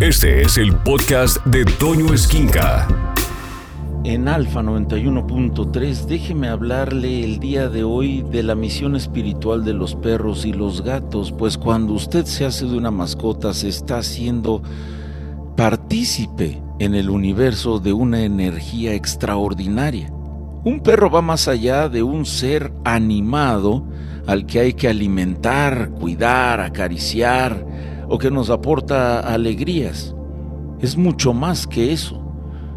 Este es el podcast de Toño Esquinca. En Alfa 91.3, déjeme hablarle el día de hoy de la misión espiritual de los perros y los gatos, pues cuando usted se hace de una mascota se está haciendo partícipe en el universo de una energía extraordinaria. Un perro va más allá de un ser animado al que hay que alimentar, cuidar, acariciar o que nos aporta alegrías. Es mucho más que eso.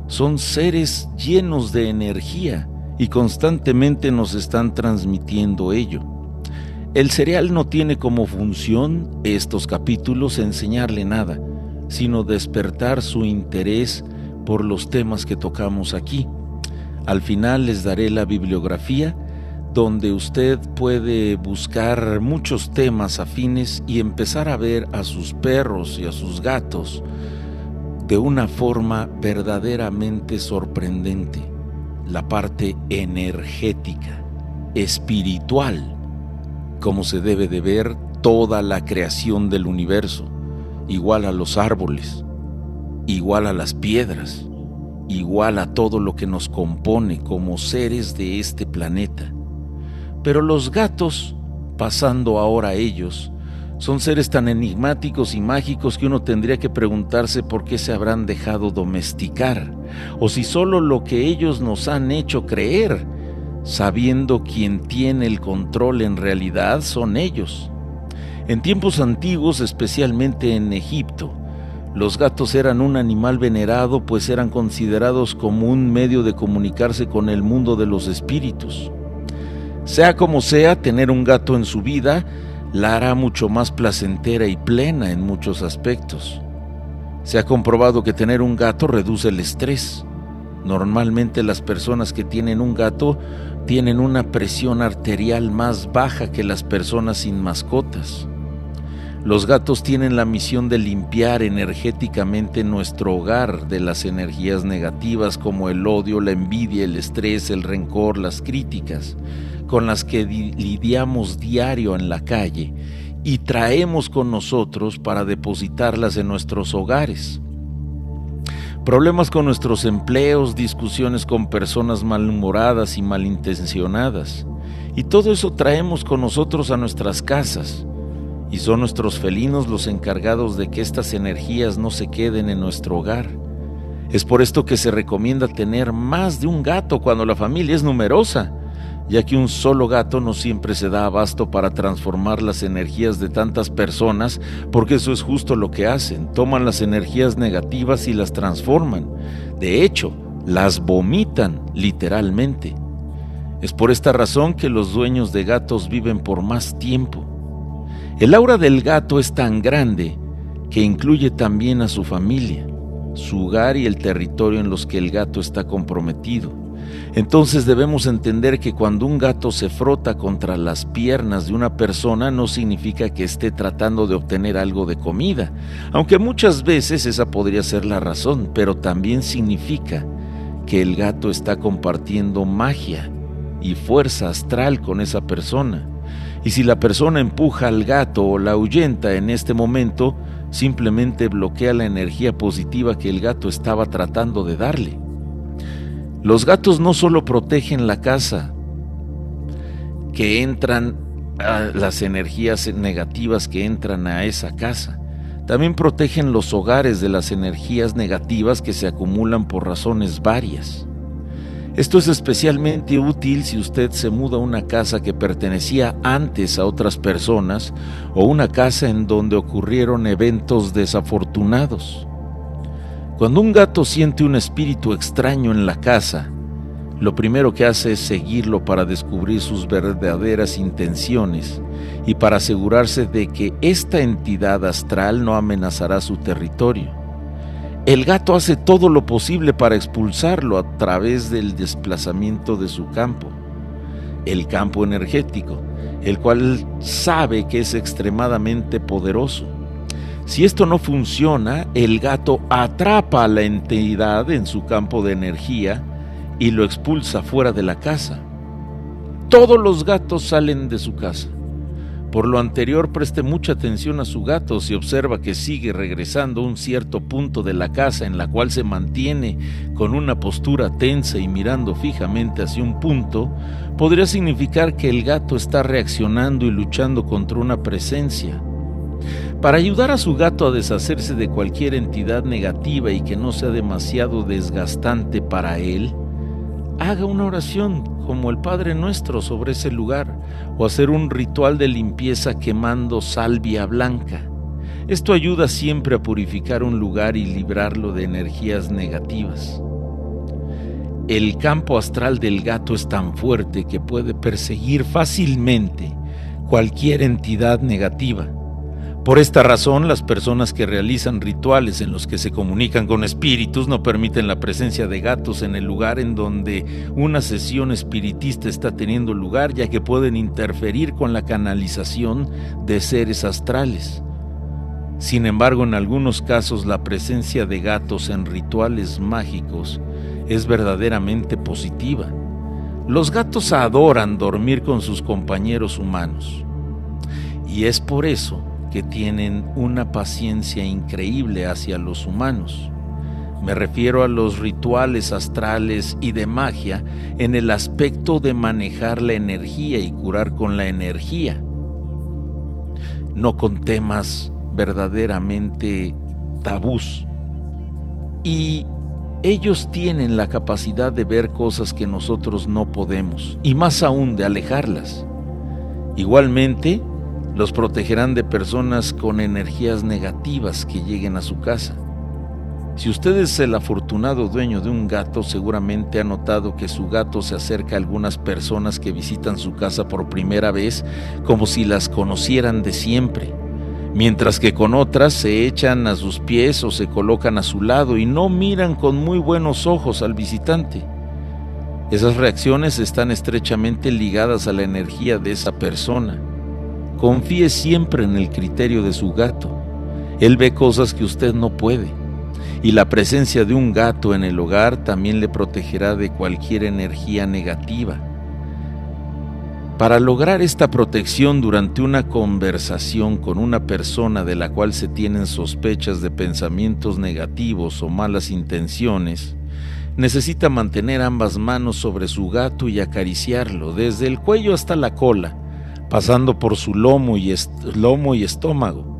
Son seres llenos de energía y constantemente nos están transmitiendo ello. El cereal no tiene como función estos capítulos enseñarle nada, sino despertar su interés por los temas que tocamos aquí. Al final les daré la bibliografía donde usted puede buscar muchos temas afines y empezar a ver a sus perros y a sus gatos de una forma verdaderamente sorprendente, la parte energética, espiritual, como se debe de ver toda la creación del universo, igual a los árboles, igual a las piedras, igual a todo lo que nos compone como seres de este planeta. Pero los gatos, pasando ahora a ellos, son seres tan enigmáticos y mágicos que uno tendría que preguntarse por qué se habrán dejado domesticar, o si solo lo que ellos nos han hecho creer, sabiendo quien tiene el control en realidad son ellos. En tiempos antiguos, especialmente en Egipto, los gatos eran un animal venerado pues eran considerados como un medio de comunicarse con el mundo de los espíritus. Sea como sea, tener un gato en su vida la hará mucho más placentera y plena en muchos aspectos. Se ha comprobado que tener un gato reduce el estrés. Normalmente las personas que tienen un gato tienen una presión arterial más baja que las personas sin mascotas. Los gatos tienen la misión de limpiar energéticamente nuestro hogar de las energías negativas como el odio, la envidia, el estrés, el rencor, las críticas con las que lidiamos diario en la calle y traemos con nosotros para depositarlas en nuestros hogares. Problemas con nuestros empleos, discusiones con personas malhumoradas y malintencionadas. Y todo eso traemos con nosotros a nuestras casas. Y son nuestros felinos los encargados de que estas energías no se queden en nuestro hogar. Es por esto que se recomienda tener más de un gato cuando la familia es numerosa ya que un solo gato no siempre se da abasto para transformar las energías de tantas personas, porque eso es justo lo que hacen, toman las energías negativas y las transforman. De hecho, las vomitan literalmente. Es por esta razón que los dueños de gatos viven por más tiempo. El aura del gato es tan grande que incluye también a su familia, su hogar y el territorio en los que el gato está comprometido. Entonces debemos entender que cuando un gato se frota contra las piernas de una persona no significa que esté tratando de obtener algo de comida, aunque muchas veces esa podría ser la razón, pero también significa que el gato está compartiendo magia y fuerza astral con esa persona. Y si la persona empuja al gato o la ahuyenta en este momento, simplemente bloquea la energía positiva que el gato estaba tratando de darle. Los gatos no solo protegen la casa, que entran las energías negativas que entran a esa casa, también protegen los hogares de las energías negativas que se acumulan por razones varias. Esto es especialmente útil si usted se muda a una casa que pertenecía antes a otras personas o una casa en donde ocurrieron eventos desafortunados. Cuando un gato siente un espíritu extraño en la casa, lo primero que hace es seguirlo para descubrir sus verdaderas intenciones y para asegurarse de que esta entidad astral no amenazará su territorio. El gato hace todo lo posible para expulsarlo a través del desplazamiento de su campo, el campo energético, el cual sabe que es extremadamente poderoso. Si esto no funciona, el gato atrapa a la entidad en su campo de energía y lo expulsa fuera de la casa. Todos los gatos salen de su casa, Por lo anterior, preste mucha atención a su gato si observa que sigue regresando a un cierto punto de la casa en la cual se mantiene con una postura tensa y mirando fijamente hacia un punto, podría significar que el gato está reaccionando y luchando contra una presencia. Para ayudar a su gato a deshacerse de cualquier entidad negativa y que no sea demasiado desgastante para él, haga una oración como el Padre Nuestro sobre ese lugar o hacer un ritual de limpieza quemando salvia blanca. Esto ayuda siempre a purificar un lugar y librarlo de energías negativas. El campo astral del gato es tan fuerte que puede perseguir fácilmente cualquier entidad negativa. Por esta razón, las personas que realizan rituales en los que se comunican con espíritus no permiten la presencia de gatos en el lugar en donde una sesión espiritista está teniendo lugar, ya que pueden interferir con la canalización de seres astrales. Sin embargo, en algunos casos la presencia de gatos en rituales mágicos es verdaderamente positiva. Los gatos adoran dormir con sus compañeros humanos. Y es por eso que tienen una paciencia increíble hacia los humanos. Me refiero a los rituales astrales y de magia en el aspecto de manejar la energía y curar con la energía, no con temas verdaderamente tabús. Y ellos tienen la capacidad de ver cosas que nosotros no podemos, y más aún de alejarlas. Igualmente, los protegerán de personas con energías negativas que lleguen a su casa. Si usted es el afortunado dueño de un gato, seguramente ha notado que su gato se acerca a algunas personas que visitan su casa por primera vez como si las conocieran de siempre, mientras que con otras se echan a sus pies o se colocan a su lado y no miran con muy buenos ojos al visitante. Esas reacciones están estrechamente ligadas a la energía de esa persona Confíe siempre en el criterio de su gato. Él ve cosas que usted no puede. Y la presencia de un gato en el hogar también le protegerá de cualquier energía negativa. Para lograr esta protección durante una conversación con una persona de la cual se tienen sospechas de pensamientos negativos o malas intenciones, necesita mantener ambas manos sobre su gato y acariciarlo desde el cuello hasta la cola, pasando por su lomo y, estómago,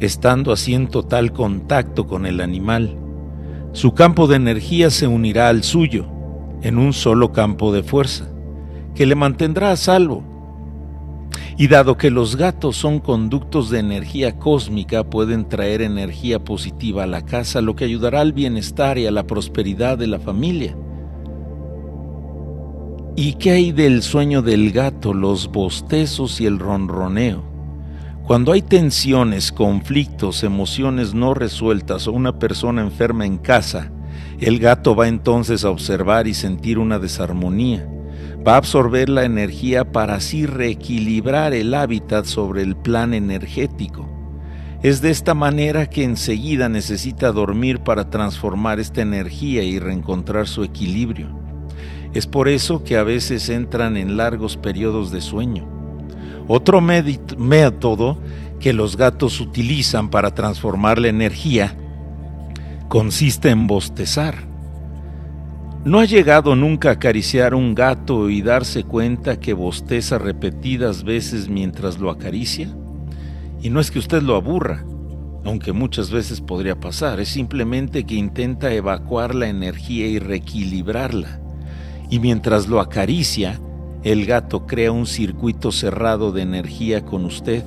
estando así en total contacto con el animal. Su campo de energía se unirá al suyo en un solo campo de fuerza, que le mantendrá a salvo. Y dado que los gatos son conductos de energía cósmica, pueden traer energía positiva a la casa, lo que ayudará al bienestar y a la prosperidad de la familia. ¿Y qué hay del sueño del gato, los bostezos y el ronroneo? Cuando hay tensiones, conflictos, emociones no resueltas o una persona enferma en casa, el gato va entonces a observar y sentir una desarmonía. Va a absorber la energía para así reequilibrar el hábitat sobre el plan energético. Es de esta manera que enseguida necesita dormir para transformar esta energía y reencontrar su equilibrio. Es por eso que a veces entran en largos periodos de sueño. Otro método que los gatos utilizan para transformar la energía consiste en bostezar. ¿No ha llegado nunca a acariciar un gato y darse cuenta que bosteza repetidas veces mientras lo acaricia? Y no es que usted lo aburra, aunque muchas veces podría pasar, es simplemente que intenta evacuar la energía y reequilibrarla y mientras lo acaricia, el gato crea un circuito cerrado de energía con usted.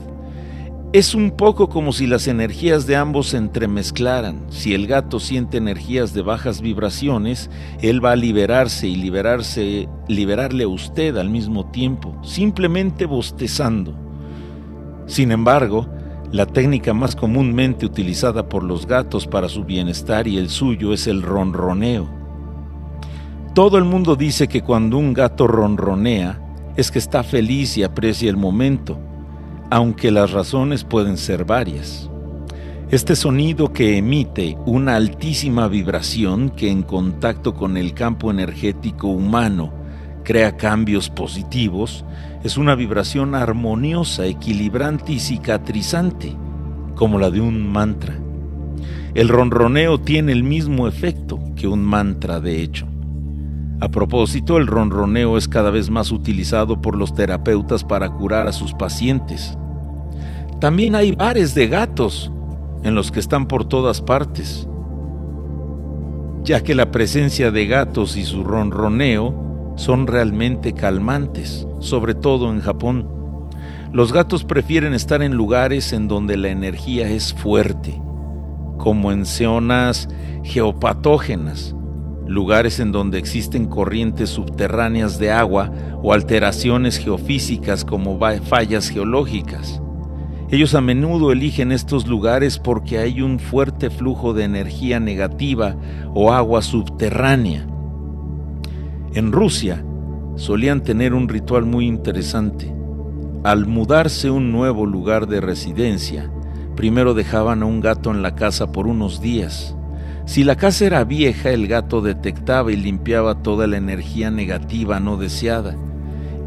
Es un poco como si las energías de ambos se entremezclaran. Si el gato siente energías de bajas vibraciones, él va a liberarse y liberarse, liberarle a usted al mismo tiempo, simplemente bostezando. Sin embargo, la técnica más comúnmente utilizada por los gatos para su bienestar y el suyo es el ronroneo. Todo el mundo dice que cuando un gato ronronea es que está feliz y aprecia el momento, aunque las razones pueden ser varias. Este sonido que emite una altísima vibración que en contacto con el campo energético humano crea cambios positivos, es una vibración armoniosa, equilibrante y cicatrizante, como la de un mantra. El ronroneo tiene el mismo efecto que un mantra de hecho. A propósito, el ronroneo es cada vez más utilizado por los terapeutas para curar a sus pacientes. También hay bares de gatos en los que están por todas partes, ya que la presencia de gatos y su ronroneo son realmente calmantes, sobre todo en Japón. Los gatos prefieren estar en lugares en donde la energía es fuerte, como en zonas geopatógenas, lugares en donde existen corrientes subterráneas de agua o alteraciones geofísicas como fallas geológicas. Ellos a menudo eligen estos lugares porque hay un fuerte flujo de energía negativa o agua subterránea. En Rusia solían tener un ritual muy interesante. Al mudarse un nuevo lugar de residencia, primero dejaban a un gato en la casa por unos días. Si la casa era vieja, el gato detectaba y limpiaba toda la energía negativa no deseada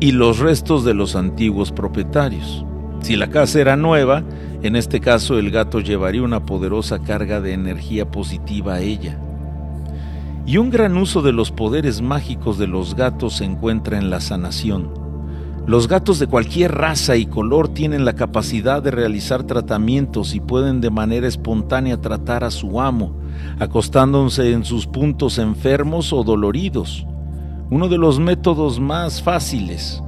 y los restos de los antiguos propietarios. Si la casa era nueva, en este caso el gato llevaría una poderosa carga de energía positiva a ella. Y un gran uso de los poderes mágicos de los gatos se encuentra en la sanación. Los gatos de cualquier raza y color tienen la capacidad de realizar tratamientos y pueden de manera espontánea tratar a su amo, acostándose en sus puntos enfermos o doloridos. Uno de los métodos más fáciles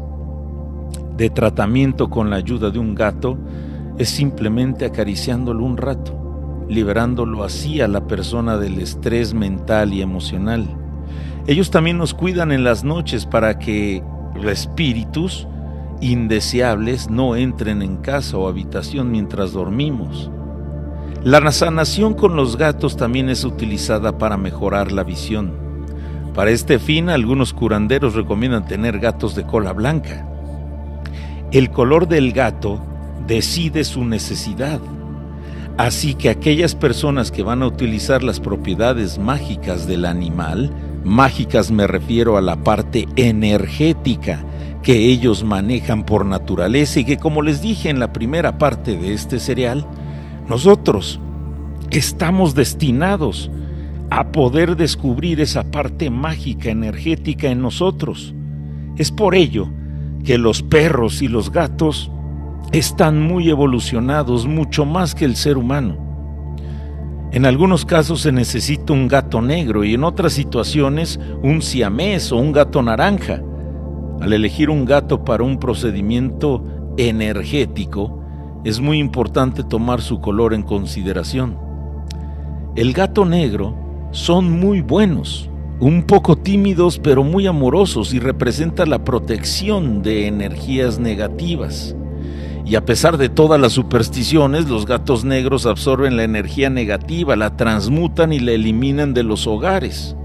de tratamiento con la ayuda de un gato es simplemente acariciándolo un rato, liberándolo así a la persona del estrés mental y emocional. Ellos también nos cuidan en las noches para que espíritus indeseables no entren en casa o habitación mientras dormimos. La sanación con los gatos también es utilizada para mejorar la visión. Para este fin, algunos curanderos recomiendan tener gatos de cola blanca. El color del gato decide su necesidad. Así que aquellas personas que van a utilizar las propiedades mágicas del animal, mágicas me refiero a la parte energética que ellos manejan por naturaleza y que como les dije en la primera parte de este serial, nosotros estamos destinados a poder descubrir esa parte mágica energética en nosotros. Es por ello que los perros y los gatos están muy evolucionados, mucho más que el ser humano. En algunos casos se necesita un gato negro y en otras situaciones un siamés o un gato naranja. Al elegir un gato para un procedimiento energético, es muy importante tomar su color en consideración. El gato negro son muy buenos, un poco tímidos pero muy amorosos y representa la protección de energías negativas. Y a pesar de todas las supersticiones, los gatos negros absorben la energía negativa, la transmutan y la eliminan de los hogares.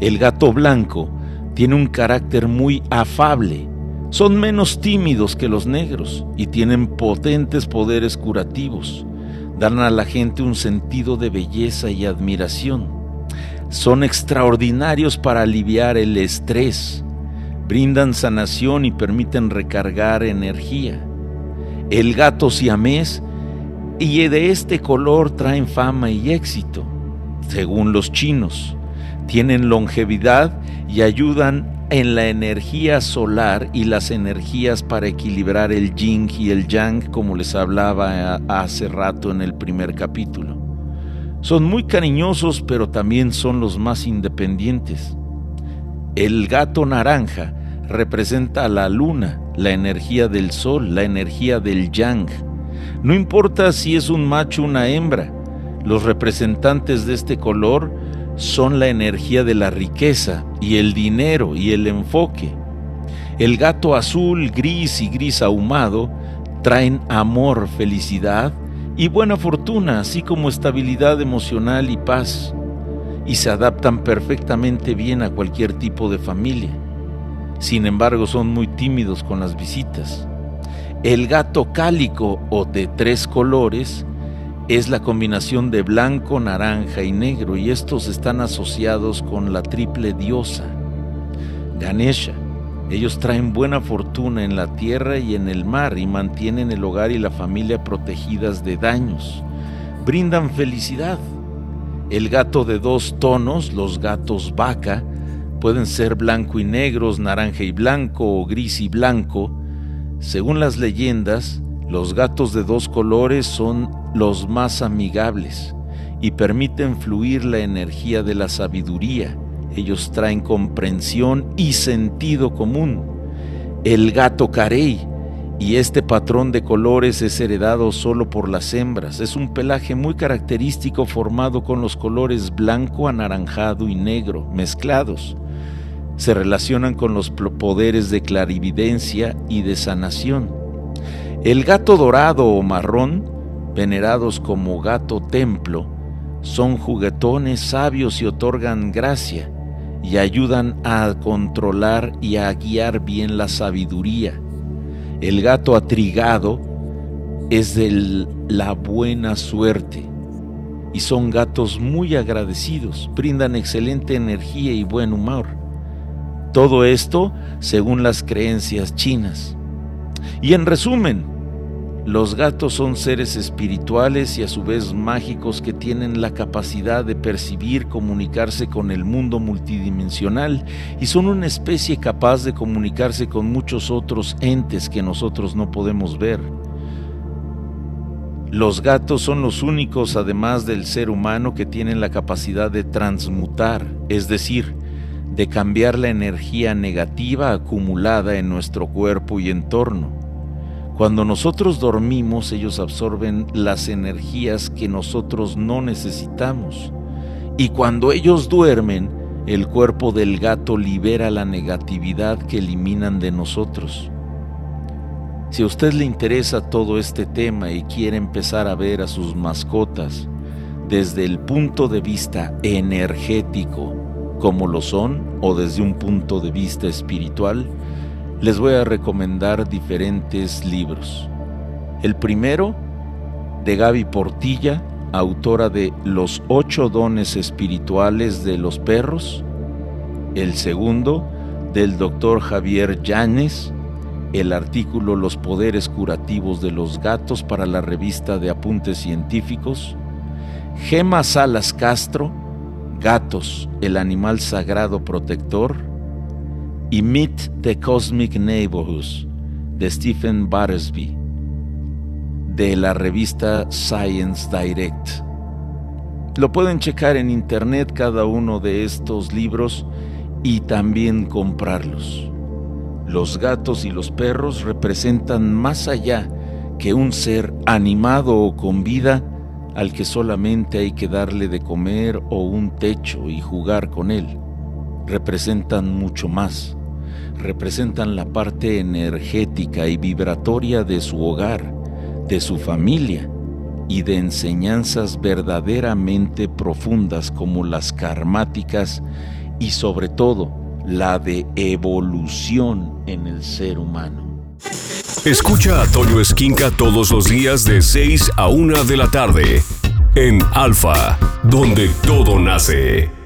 El gato blanco tiene un carácter muy afable, son menos tímidos que los negros y tienen potentes poderes curativos. Dan a la gente un sentido de belleza y admiración son extraordinarios para aliviar el estrés, brindan sanación y permiten recargar energía. El gato siamés y de este color traen fama y éxito, según los chinos. Tienen longevidad y ayudan en la energía solar y las energías para equilibrar el yin y el yang, como les hablaba hace rato en el primer capítulo. Son muy cariñosos, pero también son los más independientes. El gato naranja representa a la luna, la energía del sol, la energía del yang. No importa si es un macho o una hembra, los representantes de este color son la energía de la riqueza y el dinero y el enfoque. El gato azul, gris y gris ahumado traen amor, felicidad y buena fortuna, así como estabilidad emocional y paz, y se adaptan perfectamente bien a cualquier tipo de familia. Sin embargo, son muy tímidos con las visitas. El gato cálico o de tres colores es la combinación de blanco, naranja y negro, y estos están asociados con la triple diosa, Ganesha, Ellos traen buena fortuna en la tierra y en el mar y mantienen el hogar y la familia protegidas de daños. Brindan felicidad. El gato de dos tonos, los gatos vaca, pueden ser blanco y negros, naranja y blanco o gris y blanco. Según las leyendas, los gatos de dos colores son los más amigables y permiten fluir la energía de la sabiduría ellos traen comprensión y sentido común. El gato carey, y este patrón de colores es heredado solo por las hembras. Es un pelaje muy característico formado con los colores blanco, anaranjado y negro mezclados. Se relacionan con los poderes de clarividencia y de sanación. El gato dorado o marrón, venerados como gato templo, son juguetones sabios y otorgan gracia y ayudan a controlar y a guiar bien la sabiduría. El gato atrigado es de la buena suerte y son gatos muy agradecidos, brindan excelente energía y buen humor. Todo esto según las creencias chinas. Y en resumen, los gatos son seres espirituales y a su vez mágicos que tienen la capacidad de percibir, comunicarse con el mundo multidimensional y son una especie capaz de comunicarse con muchos otros entes que nosotros no podemos ver. Los gatos son los únicos, además del ser humano, que tienen la capacidad de transmutar, es decir, de cambiar la energía negativa acumulada en nuestro cuerpo y entorno cuando nosotros dormimos, ellos absorben las energías que nosotros no necesitamos. Y cuando ellos duermen, el cuerpo del gato libera la negatividad que eliminan de nosotros. Si a usted le interesa todo este tema y quiere empezar a ver a sus mascotas desde el punto de vista energético, como lo son, o desde un punto de vista espiritual, les voy a recomendar diferentes libros. El primero, de Gaby Portilla, autora de Los ocho dones espirituales de los perros. El segundo, del doctor Javier Llanes, el artículo Los poderes curativos de los gatos para la revista de apuntes científicos. Gema Salas Castro, Gatos, el animal sagrado protector y Meet the Cosmic Neighborhoods de Stephen Battersby de la revista Science Direct. Lo pueden checar en internet cada uno de estos libros y también comprarlos. Los gatos y los perros representan más allá que un ser animado o con vida al que solamente hay que darle de comer o un techo y jugar con él. Representan mucho más representan la parte energética y vibratoria de su hogar, de su familia y de enseñanzas verdaderamente profundas como las karmáticas y sobre todo la de evolución en el ser humano. Escucha a Toño Esquinca todos los días de 6 a 1 de la tarde en Alfa, donde todo nace.